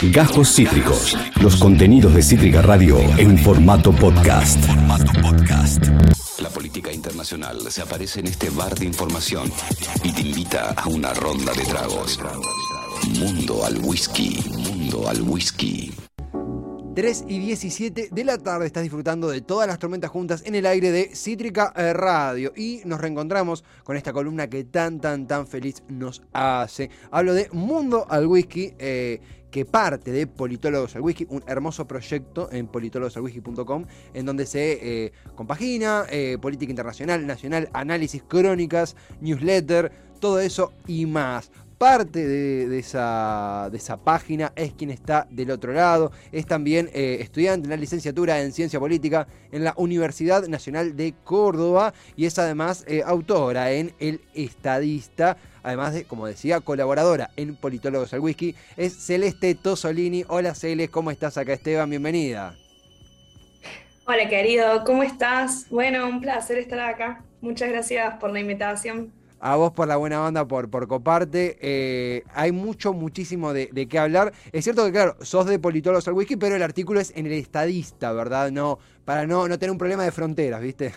Gajos Cítricos. Los contenidos de Cítrica Radio en formato podcast. La política internacional se aparece en este bar de información y te invita a una ronda de tragos. Mundo al whisky. Mundo al whisky. 3 y 17 de la tarde estás disfrutando de todas las tormentas juntas en el aire de Cítrica eh, Radio y nos reencontramos con esta columna que tan tan tan feliz nos hace. Hablo de Mundo al Whisky. Eh, que parte de Politólogos al Whisky, un hermoso proyecto en politologosalwhisky.com, en donde se eh, compagina política internacional, nacional, análisis, crónicas, newsletter, todo eso y más parte de, esa, de, esa, página, es quien está del otro lado, es también eh, estudiante en la licenciatura en Ciencia Política en la Universidad Nacional de Córdoba y es además eh, autora en El Estadista, además de, como decía, colaboradora en Politólogos al Whisky, es Celeste Tosolini. Hola Celeste, ¿cómo estás acá Esteban? Bienvenida. Hola querido, ¿cómo estás? Bueno, un placer estar acá. Muchas gracias por la invitación a vos por la buena banda, por, por coparte. Eh, hay mucho, muchísimo de, qué hablar. Es cierto que, claro, sos de politólogos al whisky, pero el artículo es en el estadista, ¿verdad? No, para no, no tener un problema de fronteras, ¿viste?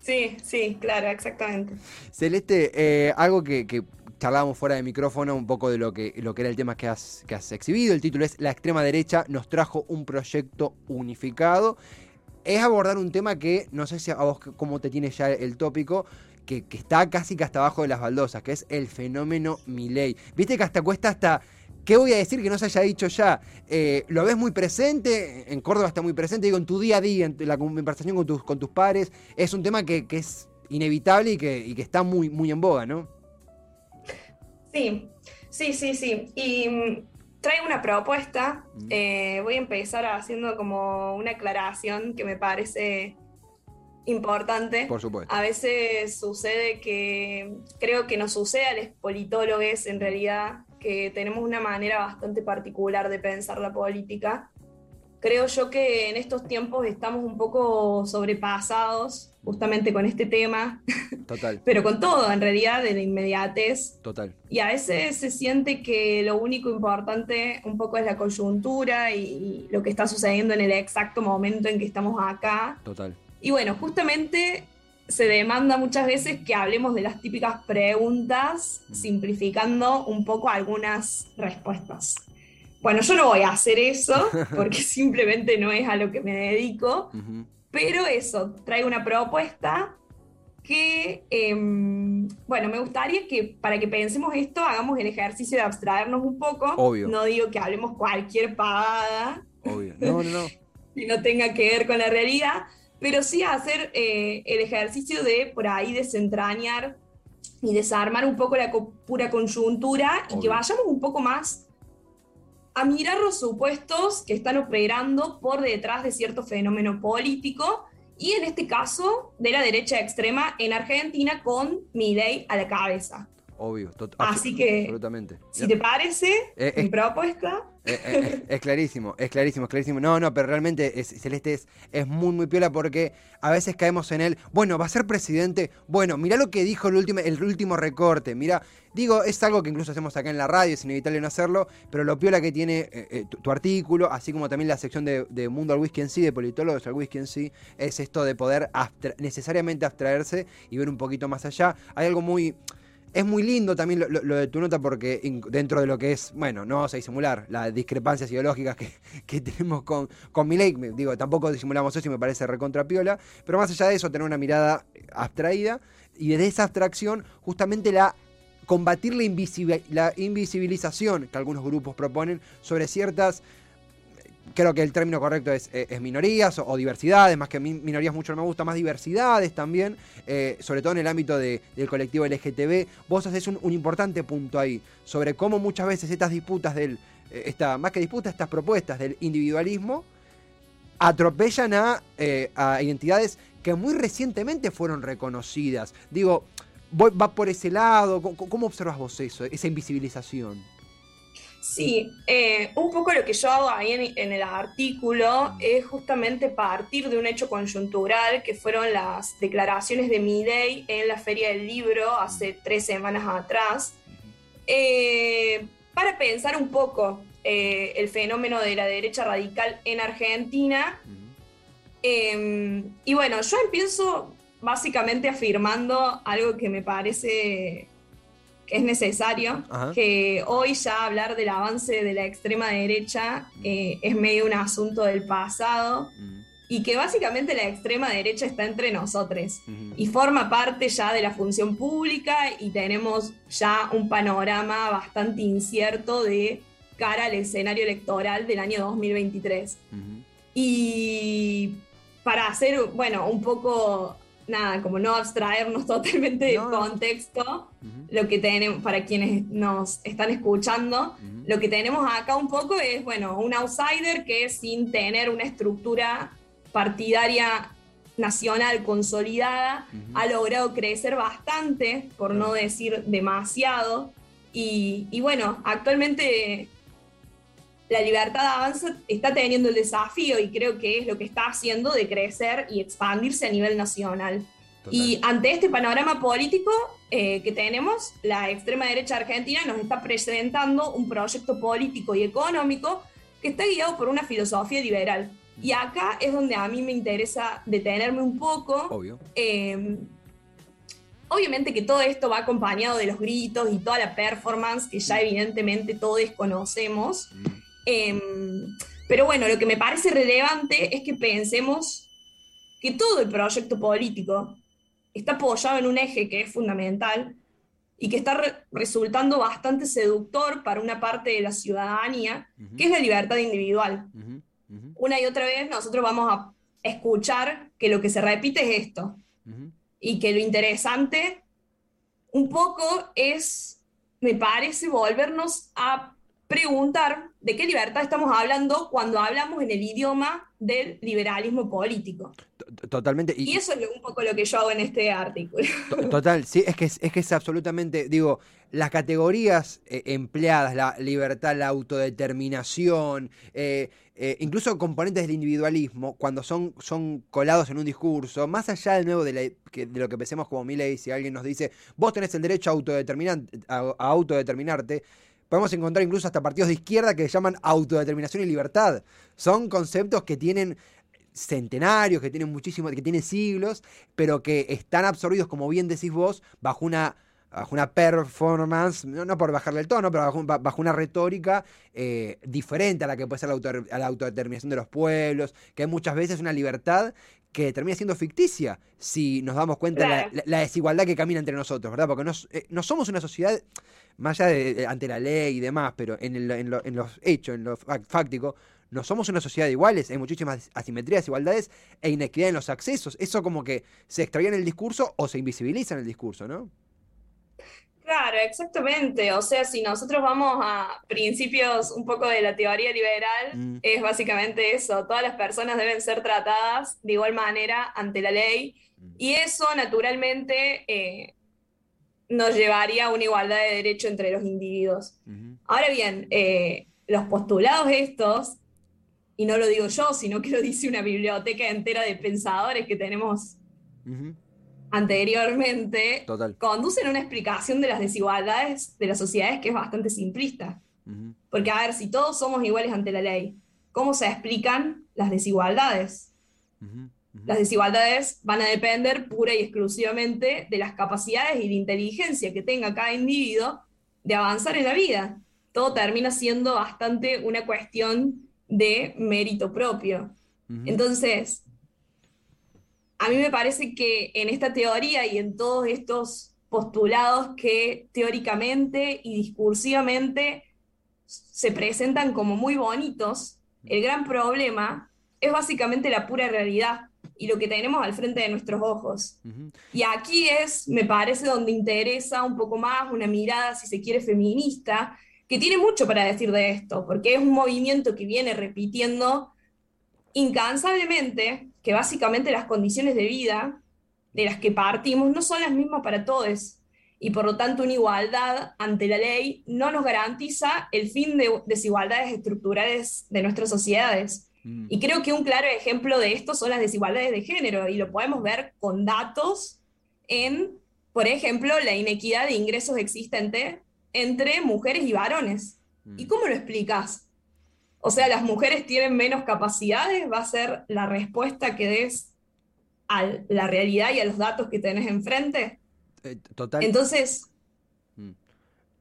Sí, sí, claro, exactamente. Celeste, eh, algo que, que, charlábamos fuera de micrófono, un poco de lo que, lo que era el tema que has, que has exhibido. El título es La extrema derecha nos trajo un proyecto unificado es abordar un tema que no sé si a vos cómo te tiene ya el tópico, que, está casi que hasta abajo de las baldosas, que es el fenómeno Milei. Viste que hasta cuesta hasta... ¿Qué voy a decir que no se haya dicho ya? Eh, ¿Lo ves muy presente? En Córdoba está muy presente, digo, en tu día a día, en la conversación con tus, con tus pares. Es un tema que, es inevitable y que, que, está muy, muy en boga, ¿no? Sí, sí, sí, sí. Y mm, traigo una propuesta. Mm. Eh, voy a empezar haciendo como una aclaración que me parece importante. Por supuesto. A veces sucede que, creo que nos sucede a los politólogos en realidad, que tenemos una manera bastante particular de pensar la política. Creo yo que en estos tiempos estamos un poco sobrepasados justamente con este tema. Total. Pero con todo, en realidad, de la inmediatez. Total. Y a veces se siente que lo único importante un poco es la coyuntura y lo que está sucediendo en el exacto momento en que estamos acá. Total. Y bueno, justamente se demanda muchas veces que hablemos de las típicas preguntas, mm. simplificando un poco algunas respuestas. Bueno, yo no voy a hacer eso, porque simplemente no es a lo que me dedico, pero eso, traigo una propuesta que, em, bueno, me gustaría que para que pensemos esto, hagamos el ejercicio de abstraernos un poco. Obvio. No digo que hablemos cualquier pavada. Obvio. No, no, no. y no tenga que ver con la realidad, pero sí hacer eh, el ejercicio de por ahí desentrañar y desarmar un poco la pura coyuntura y que vayamos un poco más a mirar los supuestos que están operando por detrás de cierto fenómeno político y en este caso de la derecha extrema en Argentina con Milei a la cabeza. Obvio, Así que, absolutamente. Si te parece, eh, mi propuesta. Eh, eh, es clarísimo, es clarísimo, es clarísimo. No, no, pero realmente es, Celeste es, es, muy, muy piola porque a veces caemos en él. Bueno, va a ser presidente. Bueno, mira lo que dijo el último, el último recorte. Mira, digo, es algo que incluso hacemos acá en la radio, es inevitable no hacerlo, pero lo piola que tiene tu, artículo, así como también la sección de, Mundo al Whisky en sí, de politólogos al whisky en sí, es esto de poder necesariamente abstraerse y ver un poquito más allá. Hay algo muy es muy lindo también lo, de tu nota porque dentro de lo que es, bueno, no vamos a disimular las discrepancias ideológicas que, tenemos con, con Milei, digo, tampoco disimulamos eso y me parece recontrapiola, pero más allá de eso, tener una mirada abstraída y desde esa abstracción justamente la combatir la invisibilización que algunos grupos proponen sobre ciertas creo que el término correcto es, eh, minorías o, diversidades, más que minorías mucho no me gusta, más diversidades también, eh, sobre todo en el ámbito del colectivo LGTB. Vos haces un, importante punto ahí sobre cómo muchas veces estas disputas del, eh, esta, más que disputas, estas propuestas del individualismo atropellan a, identidades que muy recientemente fueron reconocidas. Digo, va por ese lado, cómo observas vos eso, esa invisibilización? Sí, eh, un poco lo que yo hago ahí en, el artículo es justamente partir de un hecho coyuntural que fueron las declaraciones de Midey en la Feria del Libro hace tres semanas atrás, eh, para pensar un poco eh, el fenómeno de la derecha radical en Argentina. Em, y bueno, yo empiezo básicamente afirmando algo que me parece que es necesario, que hoy ya hablar del avance de la extrema derecha eh, es medio un asunto del pasado y que básicamente la extrema derecha está entre nosotros y forma parte ya de la función pública y tenemos ya un panorama bastante incierto de cara al escenario electoral del año 2023. Y para hacer, bueno, un poco, nada, como no abstraernos totalmente del contexto, lo que tenemos, para quienes nos están escuchando, lo que tenemos acá un poco es, bueno, un outsider que sin tener una estructura partidaria nacional consolidada, ha logrado crecer bastante, por no decir demasiado. Y, bueno, actualmente la libertad de avanza está teniendo el desafío y creo que es lo que está haciendo de crecer y expandirse a nivel nacional. Y ante este panorama político eh, que tenemos, la extrema derecha argentina nos está presentando un proyecto político y económico que está guiado por una filosofía liberal. Y acá es donde a mí me interesa detenerme un poco. Obvio. Em, obviamente que todo esto va acompañado de los gritos y toda la performance que ya evidentemente todos conocemos. Mm. Em, pero bueno, lo que me parece relevante es que pensemos que todo el proyecto político está apoyado en un eje que es fundamental y que está resultando bastante seductor para una parte de la ciudadanía, que es la libertad individual. Una y otra vez nosotros vamos a escuchar que lo que se repite es esto. Y que lo interesante un poco es, me parece, volvernos a preguntar de qué libertad estamos hablando cuando hablamos en el idioma del liberalismo político. Totalmente. Y, eso es un poco lo que yo hago en este artículo. Total, sí, es que es, que es absolutamente, digo, las categorías eh, empleadas, la libertad, la autodeterminación, eh, eh, incluso componentes del individualismo, cuando son, son colados en un discurso, más allá de nuevo de, de lo que pensemos como ley, si alguien nos dice, vos tenés el derecho a, a, autodeterminarte, podemos encontrar incluso hasta partidos de izquierda que llaman autodeterminación y libertad. Son conceptos que tienen centenarios, que tienen muchísimos, que tienen siglos, pero que están absorbidos, como bien decís vos, bajo una bajo una performance, no, por bajarle el tono, pero bajo, una retórica eh, diferente a la que puede ser la, autodeterminación de los pueblos, que hay muchas veces una libertad que termina siendo ficticia si nos damos cuenta de la, desigualdad que camina entre nosotros, ¿verdad? Porque eh, no, somos una sociedad, más allá de, ante la ley y demás, pero en, en, en los hechos, en lo fáctico, no somos una sociedad de iguales, hay muchísimas asimetrías, igualdades e inequidad en los accesos. Eso como que se extraía en el discurso o se invisibiliza en el discurso, ¿no? Claro, exactamente. O sea, si nosotros vamos a principios un poco de la teoría liberal, mm. es básicamente eso. Todas las personas deben ser tratadas de igual manera ante la ley. Mm. Y eso, naturalmente, eh, nos llevaría a una igualdad de derecho entre los individuos. Ahora bien, eh, los postulados estos y no lo digo yo, sino que lo dice una biblioteca entera de pensadores que tenemos anteriormente, conducen a una explicación de las desigualdades de las sociedades que es bastante simplista. Porque, a ver, si todos somos iguales ante la ley, ¿cómo se explican las desigualdades? Las desigualdades van a depender pura y exclusivamente de las capacidades y de inteligencia que tenga cada individuo de avanzar en la vida. Todo termina siendo bastante una cuestión de mérito propio. Entonces, a mí me parece que en esta teoría y en todos estos postulados que teóricamente y discursivamente se presentan como muy bonitos, el gran problema es básicamente la pura realidad y lo que tenemos al frente de nuestros ojos. Y aquí es, me parece, donde interesa un poco más una mirada, si se quiere, feminista, que tiene mucho para decir de esto, porque es un movimiento que viene repitiendo incansablemente que básicamente las condiciones de vida de las que partimos no son las mismas para todos y por lo tanto una igualdad ante la ley no nos garantiza el fin de desigualdades estructurales de nuestras sociedades. Mm. Y creo que un claro ejemplo de esto son las desigualdades de género y lo podemos ver con datos en, por ejemplo, la inequidad de ingresos existente entre mujeres y varones. ¿Y mm. cómo lo explicas? O sea, las mujeres tienen menos capacidades, va a ser la respuesta que des a la realidad y a los datos que tenés enfrente. Eh, total. Entonces, Mm.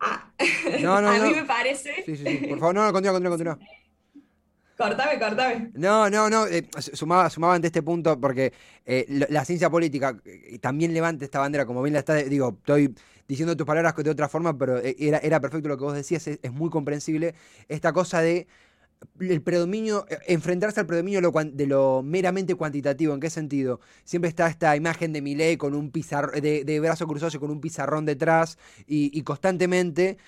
a, No, no, a mí no. me parece. Sí, sí, sí. Por favor, no, no, continúa, continúa, continúa. Cortame, cortame. No, no, no, eh, sumaba, sumaba ante este punto porque eh, la ciencia política eh, también levanta esta bandera, como bien la está, digo, estoy diciendo tus palabras de otra forma, pero era, era perfecto lo que vos decías, es, es muy comprensible esta cosa de el predominio, eh, enfrentarse al predominio de lo, meramente cuantitativo, ¿en qué sentido? Siempre está esta imagen de Milei con un pizarrón, de, de brazo cruzado y con un pizarrón detrás y, constantemente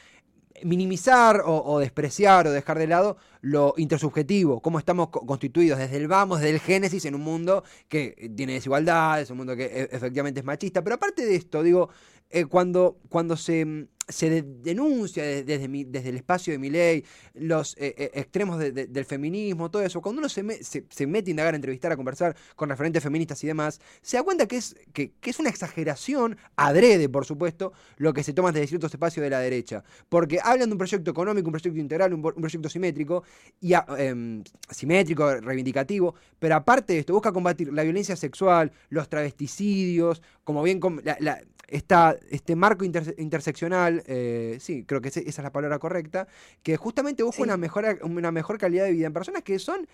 minimizar o, despreciar o dejar de lado lo intersubjetivo, cómo estamos co- constituidos desde el vamos, desde el génesis en un mundo que tiene desigualdades, un mundo que e- efectivamente es machista. Pero aparte de esto, digo, eh, cuando, cuando se, mm, se de- denuncia de- desde, desde el espacio de mi ley, los eh, eh, extremos de- de- del feminismo, todo eso, cuando uno se, se, mete a indagar, a entrevistar, a conversar con referentes feministas y demás, se da cuenta que es, que, que es una exageración, adrede, por supuesto, lo que se toma desde ciertos espacios de la derecha. Porque hablan de un proyecto económico, un proyecto integral, un proyecto simétrico, y a- em, simétrico, reivindicativo, pero aparte de esto, busca combatir la violencia sexual, los travesticidios, como bien la- la- esta- este marco interse- interseccional, eh, sí, creo que esa es la palabra correcta, que justamente busca Sí. una, mejor, una mejor calidad de vida en personas que son,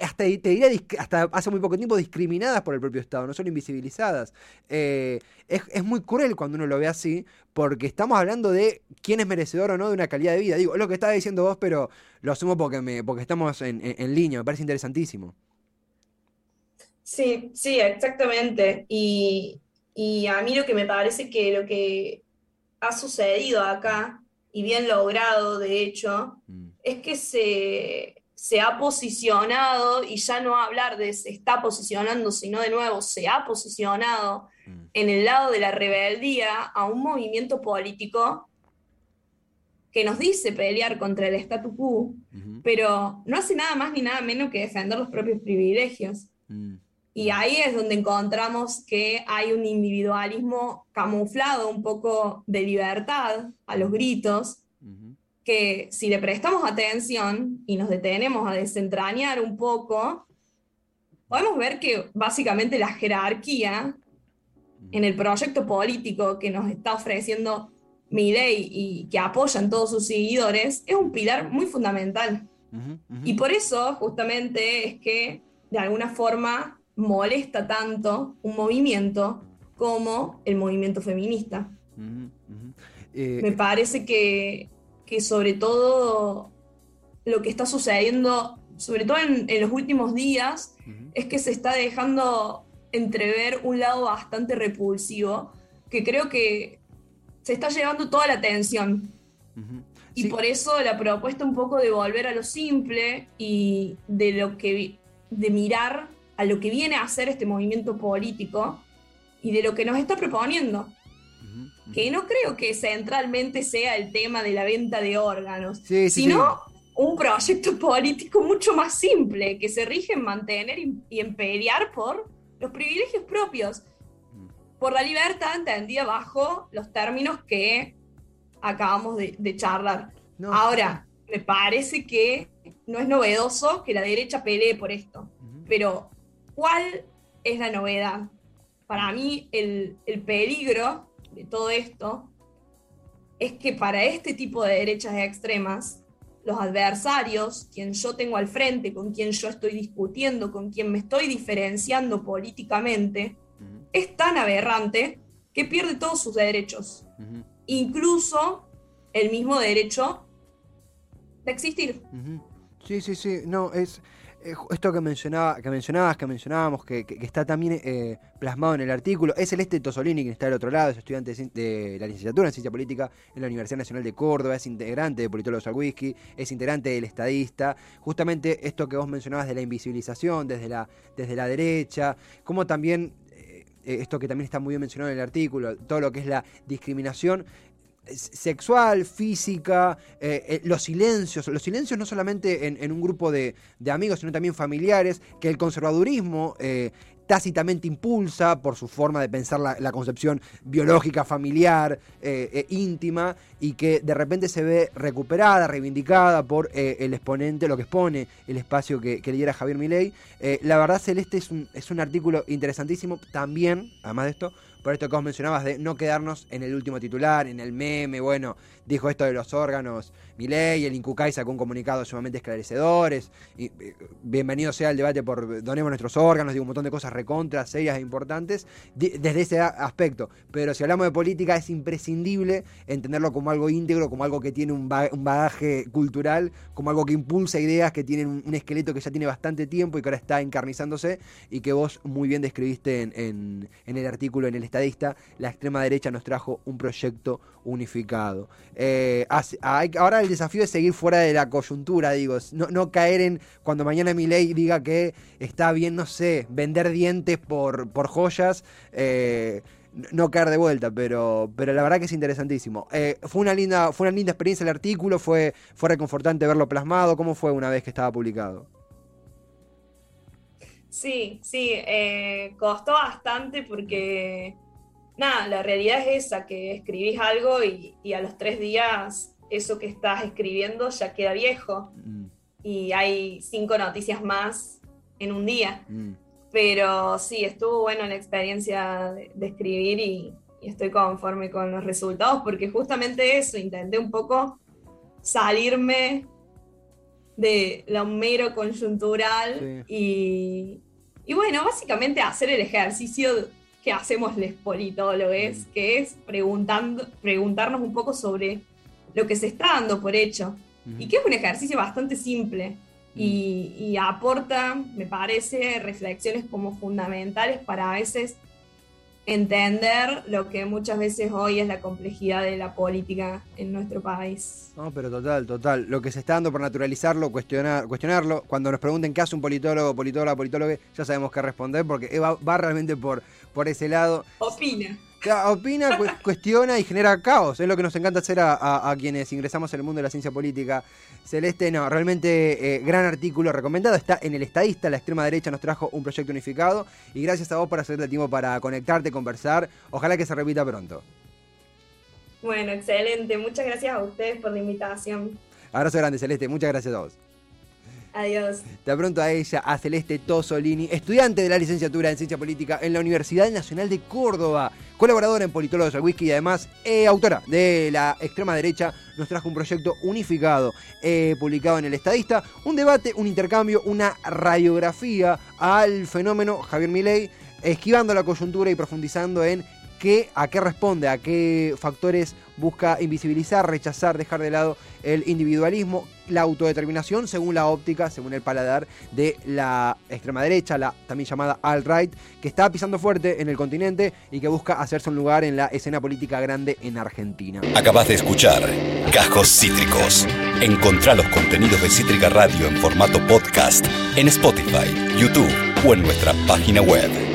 hasta te diría, hasta hace muy poco tiempo, discriminadas por el propio Estado, no solo invisibilizadas. Eh, es, es muy cruel cuando uno lo ve así, porque estamos hablando de quién es merecedor o no de una calidad de vida. Digo, es lo que estaba diciendo vos, pero lo asumo porque, me, porque estamos en, en- en línea, me parece interesantísimo. Sí, sí, exactamente. Y, y a mí lo que me parece que lo que ha sucedido acá, y bien logrado de hecho, Mm, es que se, se ha posicionado, y ya no hablar de se está posicionando, sino de nuevo se ha posicionado mm, en el lado de la rebeldía a un movimiento político que nos dice pelear contra el statu quo, pero no hace nada más ni nada menos que defender los propios privilegios. mm, Y ahí es donde encontramos que hay un individualismo camuflado, un poco de libertad a los gritos, que si le prestamos atención y nos detenemos a desentrañar un poco, podemos ver que básicamente la jerarquía en el proyecto político que nos está ofreciendo Milei y que apoyan todos sus seguidores es un pilar muy fundamental. Y por eso, justamente, es que de alguna forma molesta tanto un movimiento como el movimiento feminista. Eh, Me parece que, que sobre todo lo que está sucediendo, sobre todo en, en los últimos días, es que se está dejando entrever un lado bastante repulsivo, que creo que se está llevando toda la atención. Y Sí, por eso la propuesta un poco de volver a lo simple y de lo que de mirar a lo que viene a hacer este movimiento político y de lo que nos está proponiendo, que no creo que centralmente sea el tema de la venta de órganos, Sí, sí, sino un proyecto político mucho más simple, que se rige en mantener y en pelear por los privilegios propios, Mm. por la libertad entendida bajo los términos que acabamos de, de charlar. No, Ahora, me parece que no es novedoso que la derecha pelee por esto, pero ¿cuál es la novedad? Para mí el, el peligro de todo esto es que para este tipo de derechas extremas, los adversarios, quien yo tengo al frente, con quien yo estoy discutiendo, con quien me estoy diferenciando políticamente, es tan aberrante que pierde todos sus derechos incluso el mismo derecho de existir. Sí, sí, sí. No, es esto que mencionaba, que mencionabas, que mencionábamos, que, que- que está también eh, plasmado en el artículo. Es Celeste Tosolini, quien está del otro lado, es estudiante de, de la licenciatura en Ciencia Política en la Universidad Nacional de Córdoba, es integrante de Politólogos al Whisky, es integrante del Estadista. Justamente esto que vos mencionabas de la invisibilización desde la, desde la derecha, como también eh, eh, esto que también está muy bien mencionado en el artículo, todo lo que es la discriminación eh, sexual, física, eh, eh, los silencios, los silencios no solamente en, un grupo de, amigos, sino también familiares, que el conservadurismo eh, tácitamente impulsa por su forma de pensar la, concepción biológica, familiar, íntima, y que de repente se ve recuperada, reivindicada por el exponente, lo que expone el espacio que, que lidera Javier Milei. la verdad, Celeste es un, es un artículo interesantísimo también, además de esto, por esto que vos mencionabas de no quedarnos en el último titular, en el meme, bueno, dijo esto de los órganos, Milei, el Incucay sacó un comunicado sumamente esclarecedores, eh, bienvenido sea el debate por donemos nuestros órganos, digo un montón de cosas recontras, serias e importantes, desde ese aspecto, pero si hablamos de política es imprescindible entenderlo como algo íntegro, como algo que tiene un, bagaje cultural, como algo que impulsa ideas que tienen un, esqueleto que ya tiene bastante tiempo y que ahora está encarnizándose y que vos muy bien describiste en, en el artículo en el estadista, la extrema derecha nos trajo un proyecto unificado. Eh, ahora el desafío es seguir fuera de la coyuntura, digo, no, caer en cuando mañana mi ley diga que está bien, no sé, vender dientes por, por joyas. Eh, no caer de vuelta, pero, pero la verdad que es interesantísimo. Eh, fue, una linda, fue una linda experiencia el artículo, fue, fue reconfortante verlo plasmado. ¿Cómo fue una vez que estaba publicado? Sí, sí, costó bastante porque nada, la realidad es esa, que escribís algo y, a los tres días eso que estás escribiendo ya queda viejo. Mm. Y hay cinco noticias más en un día. Mm. Pero sí, estuvo bueno la experiencia de, escribir y, estoy conforme con los resultados, porque justamente eso, intenté un poco salirme de lo mero conjuntural y, y bueno, básicamente hacer el ejercicio que hacemos los politólogos, que es preguntando, preguntarnos un poco sobre lo que se está dando por hecho. Y que es un ejercicio bastante simple y, y, aporta, me parece, reflexiones como fundamentales para a veces entender lo que muchas veces hoy es la complejidad de la política en nuestro país. No, pero total, total. Lo que se está dando por naturalizarlo, cuestionar, cuestionarlo. Cuando nos pregunten qué hace un politólogo, politóloga, politólogo, ya sabemos qué responder porque va, va realmente por, por ese lado. Opina opina, cuestiona y genera caos. Es lo que nos encanta hacer a, quienes ingresamos en el mundo de la ciencia política. Celeste, no, realmente eh, gran artículo recomendado. Está en el estadista, la extrema derecha nos trajo un proyecto unificado. Y gracias a vos por hacerte tiempo para conectarte, conversar. Ojalá que se repita pronto. Bueno, excelente. Muchas gracias a ustedes por la invitación. Abrazo grande, Celeste. Muchas gracias a vos. Adiós. De pronto a ella, a Celeste Tosolini, estudiante de la licenciatura en Ciencia Política en la Universidad Nacional de Córdoba, colaboradora en Politólogos al Whisky y además eh, autora de la extrema derecha, nos trajo un proyecto unificado eh, publicado en El Estadista, un debate, un intercambio, una radiografía al fenómeno Javier Milei, esquivando la coyuntura y profundizando en qué, a qué responde, a qué factores busca invisibilizar, rechazar, dejar de lado el individualismo, la autodeterminación según la óptica, según el paladar de la extrema derecha, la también llamada alt-right, que está pisando fuerte en el continente y que busca hacerse un lugar en la escena política grande en Argentina. Acabas de escuchar Cajos Cítricos. Encontrá los contenidos de Cítrica Radio en formato podcast en Spotify, YouTube o en nuestra página web.